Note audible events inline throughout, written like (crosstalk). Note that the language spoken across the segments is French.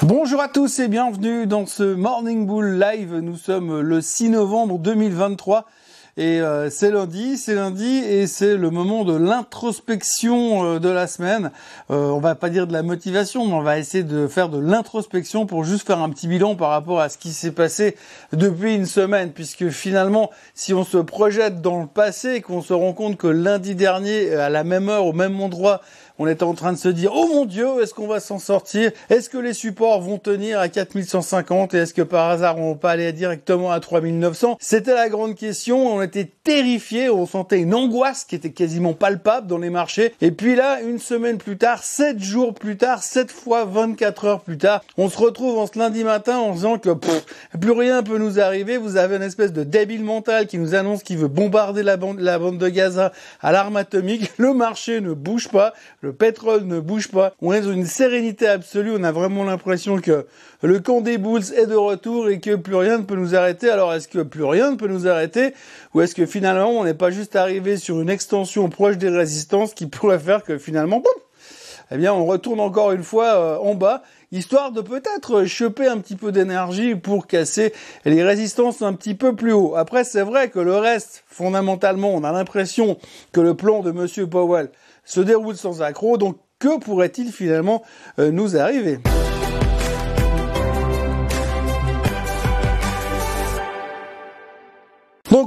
Bonjour à tous et bienvenue dans ce Morning Bull Live. Nous sommes le 6 novembre 2023 et euh, c'est lundi, c'est lundi et c'est le moment de l'introspection euh, de la semaine. Euh, on va pas dire de la motivation, mais on va essayer de faire de l'introspection pour juste faire un petit bilan par rapport à ce qui s'est passé depuis une semaine, puisque finalement, si on se projette dans le passé, qu'on se rend compte que lundi dernier, à la même heure, au même endroit, on était en train de se dire, oh mon Dieu, est-ce qu'on va s'en sortir? Est-ce que les supports vont tenir à 4150 et est-ce que par hasard on va pas aller directement à 3900 C'était la grande question. On était terrifiés, on sentait une angoisse qui était quasiment palpable dans les marchés. Et puis là, une semaine plus tard, 7 jours plus tard, 7 fois 24 heures plus tard, on se retrouve en ce lundi matin en disant que plus rien peut nous arriver. Vous avez une espèce de débile mental qui nous annonce qu'il veut bombarder la bande, la bande de Gaza à l'arme atomique. Le marché ne bouge pas le pétrole ne bouge pas, on est dans une sérénité absolue, on a vraiment l'impression que le camp des Bulls est de retour et que plus rien ne peut nous arrêter. Alors est-ce que plus rien ne peut nous arrêter? Ou est-ce que finalement on n'est pas juste arrivé sur une extension proche des résistances qui pourrait faire que finalement, eh bien on retourne encore une fois euh, en bas histoire de peut-être choper un petit peu d'énergie pour casser les résistances un petit peu plus haut. Après, c'est vrai que le reste, fondamentalement, on a l'impression que le plan de Monsieur Powell se déroule sans accroc. Donc que pourrait-il finalement euh, nous arriver?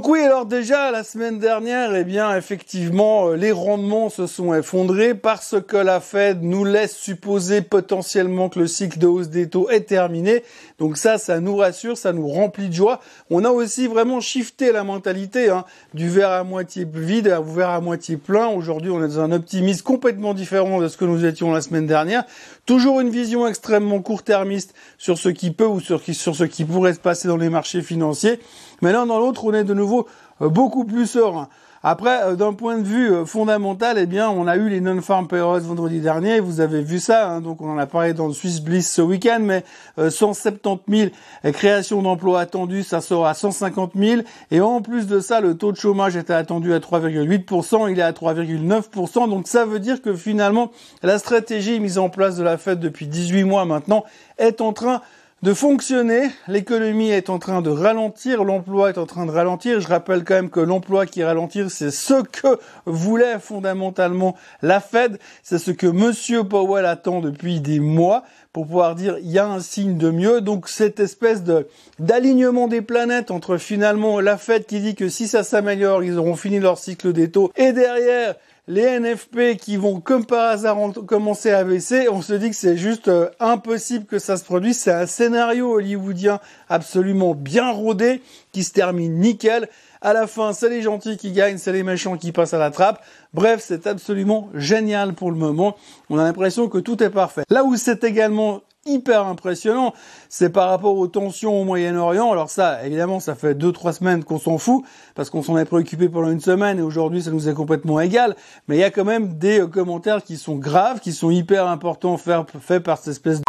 Oui, alors déjà la semaine dernière, eh bien effectivement, euh, les rendements se sont effondrés parce que la Fed nous laisse supposer potentiellement que le cycle de hausse des taux est terminé. Donc ça, ça nous rassure, ça nous remplit de joie. On a aussi vraiment shifté la mentalité hein, du verre à moitié vide au verre à moitié plein. Aujourd'hui, on est dans un optimisme complètement différent de ce que nous étions la semaine dernière. Toujours une vision extrêmement court-termiste sur ce qui peut ou sur, sur ce qui pourrait se passer dans les marchés financiers. Mais l'un dans l'autre, on est de nouveau euh, beaucoup plus serein. Après, euh, d'un point de vue euh, fondamental, eh bien, on a eu les non-farm payrolls vendredi dernier. Vous avez vu ça, hein, donc on en a parlé dans le Swiss Bliss ce week-end, mais 170 000 créations d'emplois attendues, ça sort à 150 000. Et en plus de ça, le taux de chômage était attendu à 3,8%, il est à 3,9%. Donc ça veut dire que finalement, la stratégie mise en place de la Fed depuis 18 mois maintenant est en train de fonctionner. L'économie est en train de ralentir, l'emploi est en train de ralentir. Je rappelle quand même que l'emploi qui ralentit, c'est ce que voulait fondamentalement la Fed. C'est ce que Monsieur Powell attend depuis des mois pour pouvoir dire il y a un signe de mieux. Donc cette espèce de d'alignement des planètes entre finalement la Fed qui dit que si ça s'améliore, ils auront fini leur cycle des taux et derrière les NFP qui vont comme par hasard commencer à baisser, on se dit que c'est juste euh, impossible que ça se produise. C'est un scénario hollywoodien absolument bien rodé qui se termine nickel. À la fin, c'est les gentils qui gagnent, c'est les méchants qui passent à la trappe. Bref, c'est absolument génial pour le moment. On a l'impression que tout est parfait. Là où c'est également hyper impressionnant, c'est par rapport aux tensions au Moyen-Orient. Alors ça, évidemment, ça fait deux, trois semaines qu'on s'en fout, parce qu'on s'en est préoccupé pendant une semaine, et aujourd'hui, ça nous est complètement égal. Mais il y a quand même des commentaires qui sont graves, qui sont hyper importants, faits par cette espèce de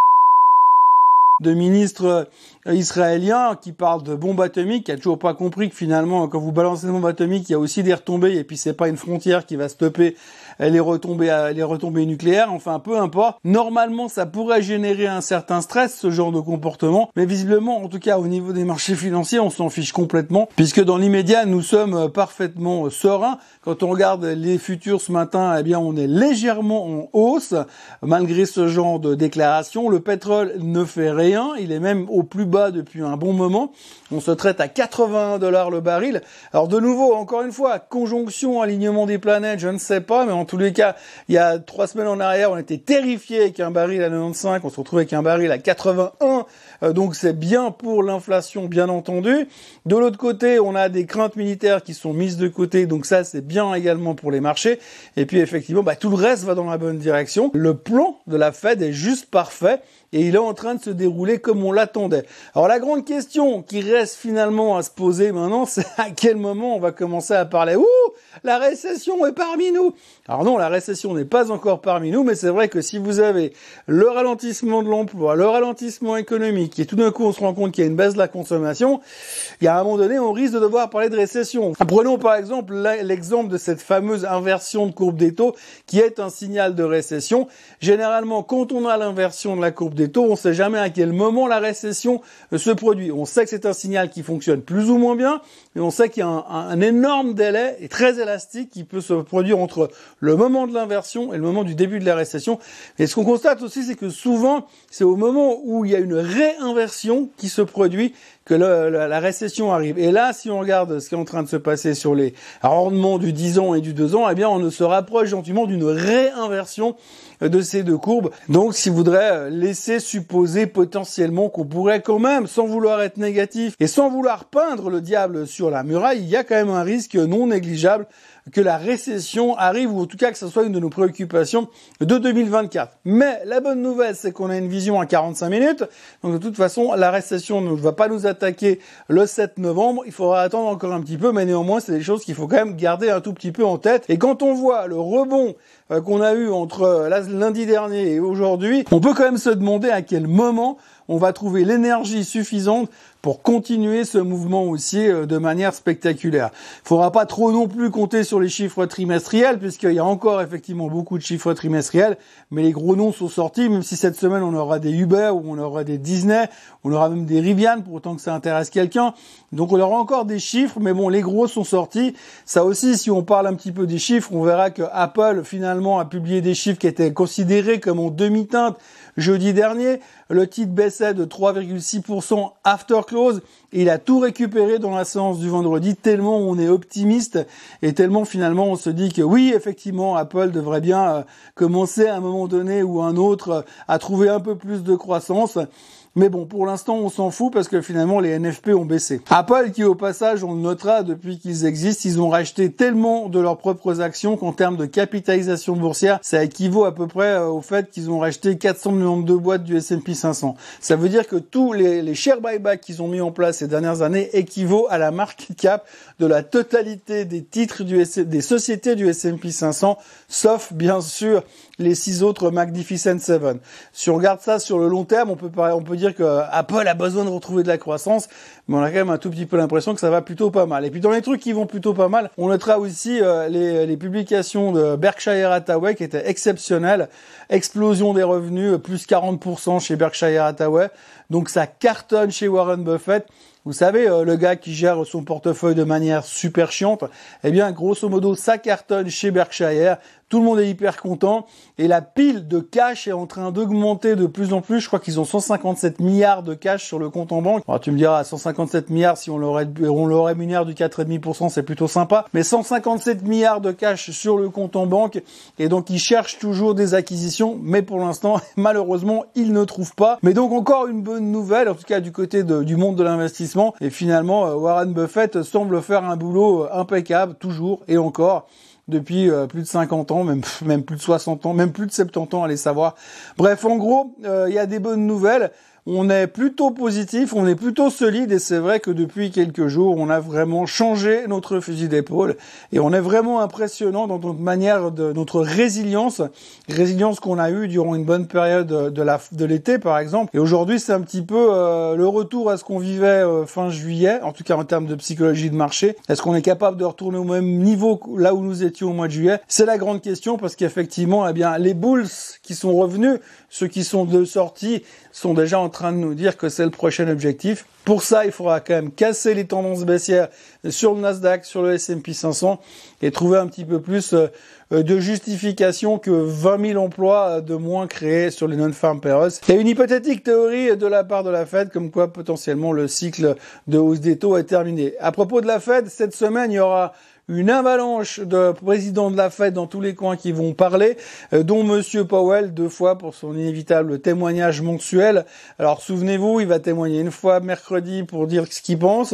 de ministres euh, israéliens qui parlent de bombes atomiques, qui a toujours pas compris que finalement, quand vous balancez une bombe atomique, il y a aussi des retombées, et puis c'est pas une frontière qui va stopper les retombées, les retombées nucléaires, enfin peu importe. Normalement, ça pourrait générer un certain stress, ce genre de comportement, mais visiblement, en tout cas au niveau des marchés financiers, on s'en fiche complètement, puisque dans l'immédiat, nous sommes parfaitement sereins. Quand on regarde les futurs ce matin, eh bien, on est légèrement en hausse, malgré ce genre de déclaration. Le pétrole ne fait rien il est même au plus bas depuis un bon moment. On se traite à 81 dollars le baril. Alors de nouveau, encore une fois, conjonction, alignement des planètes, je ne sais pas, mais en tous les cas, il y a trois semaines en arrière, on était terrifié avec un baril à 95, on se retrouve avec un baril à 81, euh, donc c'est bien pour l'inflation, bien entendu. De l'autre côté, on a des craintes militaires qui sont mises de côté, donc ça c'est bien également pour les marchés. Et puis effectivement, bah, tout le reste va dans la bonne direction. Le plan de la Fed est juste parfait et il est en train de se dérouler comme on l'attendait. Alors la grande question qui reste finalement à se poser maintenant, (laughs) c'est à quel moment on va commencer à parler? Ouh, la récession est parmi nous. Alors non, la récession n'est pas encore parmi nous, mais c'est vrai que si vous avez le ralentissement de l'emploi, le ralentissement économique, et tout d'un coup on se rend compte qu'il y a une baisse de la consommation, il y a un moment donné, on risque de devoir parler de récession. Prenons par exemple l'exemple de cette fameuse inversion de courbe des taux qui est un signal de récession. Généralement, quand on a l'inversion de la courbe des taux, on ne sait jamais à quel moment la récession euh, se produit. On sait que c'est un signal qui fonctionne plus ou moins bien, mais on sait qu'il y a un, énorme délai et très élastique qui peut se produire entre le moment de l'inversion et le moment du début de la récession. Et ce qu'on constate aussi, c'est que souvent, c'est au moment où il y a une réinversion qui se produit que la, récession arrive. Et là, si on regarde ce qui est en train de se passer sur les rendements du 10 ans et du 2 ans, eh bien, on se rapproche gentiment d'une réinversion de ces deux courbes. Donc, si voudrait laisser supposer potentiellement qu'on pourrait quand même, sans vouloir être négatif et sans vouloir peindre le diable sur la muraille, il y a quand même un risque non négligeable que la récession arrive, ou en tout cas que ce soit une de nos préoccupations de 2024. Mais la bonne nouvelle, c'est qu'on a une vision à 45 minutes, donc de toute façon, la récession ne va pas nous attaquer le 7 novembre, il faudra attendre encore un petit peu, mais néanmoins, c'est des choses qu'il faut quand même garder un tout petit peu en tête. Et quand on voit le rebond euh, qu'on a eu entre euh, lundi dernier et aujourd'hui, on peut quand même se demander à quel moment on va trouver l'énergie suffisante pour continuer ce mouvement aussi euh, de manière spectaculaire. Il faudra pas trop non plus compter sur les chiffres trimestriels puisqu'il y a encore effectivement beaucoup de chiffres trimestriels, mais les gros noms sont sortis, même si cette semaine on aura des Uber ou on aura des Disney, on aura même des Rivian pour autant que ça intéresse quelqu'un. Donc on aura encore des chiffres, mais bon, les gros sont sortis. Ça aussi, si on parle un petit peu des chiffres, on verra que Apple finalement a publié des chiffres qui étaient considérés comme en demi-teinte jeudi dernier. Le titre de 3,6% after close. Et il a tout récupéré dans la séance du vendredi tellement on est optimiste et tellement finalement on se dit que oui, effectivement, Apple devrait bien euh, commencer à un moment donné ou un autre euh, à trouver un peu plus de croissance. Mais bon, pour l'instant, on s'en fout parce que finalement, les NFP ont baissé. Apple, qui au passage, on le notera depuis qu'ils existent, ils ont racheté tellement de leurs propres actions qu'en termes de capitalisation boursière, ça équivaut à peu près euh, au fait qu'ils ont racheté 400 millions de boîtes du S&P 500. Ça veut dire que tous les, les share buybacks qu'ils ont mis en place ces dernières années équivaut à la market cap de la totalité des titres du des sociétés du S&P 500, sauf bien sûr les six autres Magnificent Seven. Si on regarde ça sur le long terme, on peut, on peut dire que Apple a besoin de retrouver de la croissance, mais on a quand même un tout petit peu l'impression que ça va plutôt pas mal. Et puis dans les trucs qui vont plutôt pas mal, on notera aussi euh, les, les, publications de Berkshire Hathaway qui étaient exceptionnelles. Explosion des revenus, plus 40% chez Berkshire Hathaway. Donc ça cartonne chez Warren Buffett. Vous savez, euh, le gars qui gère son portefeuille de manière super chiante, eh bien, grosso modo, ça cartonne chez Berkshire. Tout le monde est hyper content et la pile de cash est en train d'augmenter de plus en plus. Je crois qu'ils ont 157 milliards de cash sur le compte en banque. Tu me diras 157 milliards si on l'aurait on l'aurait rémunère du 4,5%, c'est plutôt sympa. Mais 157 milliards de cash sur le compte en banque et donc ils cherchent toujours des acquisitions, mais pour l'instant (laughs) malheureusement ils ne trouvent pas. Mais donc encore une bonne nouvelle, en tout cas du côté du monde de l'investissement. Et finalement euh, Warren Buffett semble faire un boulot euh, impeccable toujours et encore depuis euh, plus de 50 ans, même, (laughs) même plus de 60 ans, même plus de 70 ans, allez savoir. Bref, en gros, euh, il y a des bonnes nouvelles on est plutôt positif, on est plutôt solide et c'est vrai que depuis quelques jours, on a vraiment changé notre fusil d'épaule et on est vraiment impressionnant dans notre manière de notre résilience, résilience qu'on a eue durant une bonne période de l'été par exemple. Et aujourd'hui, c'est un petit peu euh, le retour à ce qu'on vivait euh, fin juillet, en tout cas en termes de psychologie de marché. Est-ce qu'on est capable de retourner au même niveau là où nous étions au mois de juillet? C'est la grande question parce qu'effectivement, eh bien, les bulls qui sont revenus, ceux qui sont de sortie, sont déjà en train de nous dire que c'est le prochain objectif. Pour ça, il faudra quand même casser les tendances baissières sur le Nasdaq, sur le S&P 500 et trouver un petit peu plus euh, de justification que 20 000 emplois de moins créés sur les non-farm payrolls. Il y a une hypothétique théorie de la part de la Fed comme quoi potentiellement le cycle de hausse des taux est terminé. À propos de la Fed, cette semaine, il y aura une avalanche de présidents de la Fed dans tous les coins qui vont parler, euh, dont Monsieur Powell deux fois pour son inévitable témoignage mensuel. Alors souvenez-vous, il va témoigner une fois mercredi pour dire ce qu'il pense,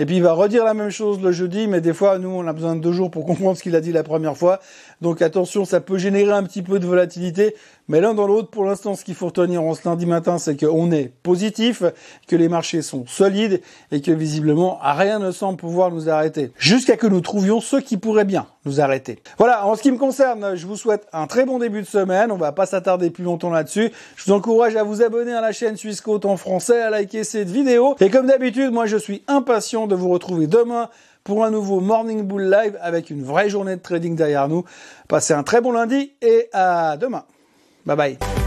et puis il va redire la même chose le jeudi, mais des fois nous on a besoin de deux jours pour comprendre ce qu'il a dit la première fois. Donc attention, ça peut générer un petit peu de volatilité, mais l'un dans l'autre, pour l'instant, ce qu'il faut retenir en ce lundi matin, c'est qu'on est positif, que les marchés sont solides et que visiblement rien ne semble pouvoir nous arrêter. Jusqu'à que nous trouvions ceux qui pourraient bien nous arrêter. Voilà, en ce qui me concerne, je vous souhaite un très bon début de semaine. On va pas s'attarder plus longtemps là-dessus. Je vous encourage à vous abonner à la chaîne Suisse Côte en français, à liker cette vidéo. Et comme d'habitude, moi je suis impatient de vous retrouver demain pour un nouveau Morning Bull Live avec une vraie journée de trading derrière nous. Passez un très bon lundi et à demain. Bye bye.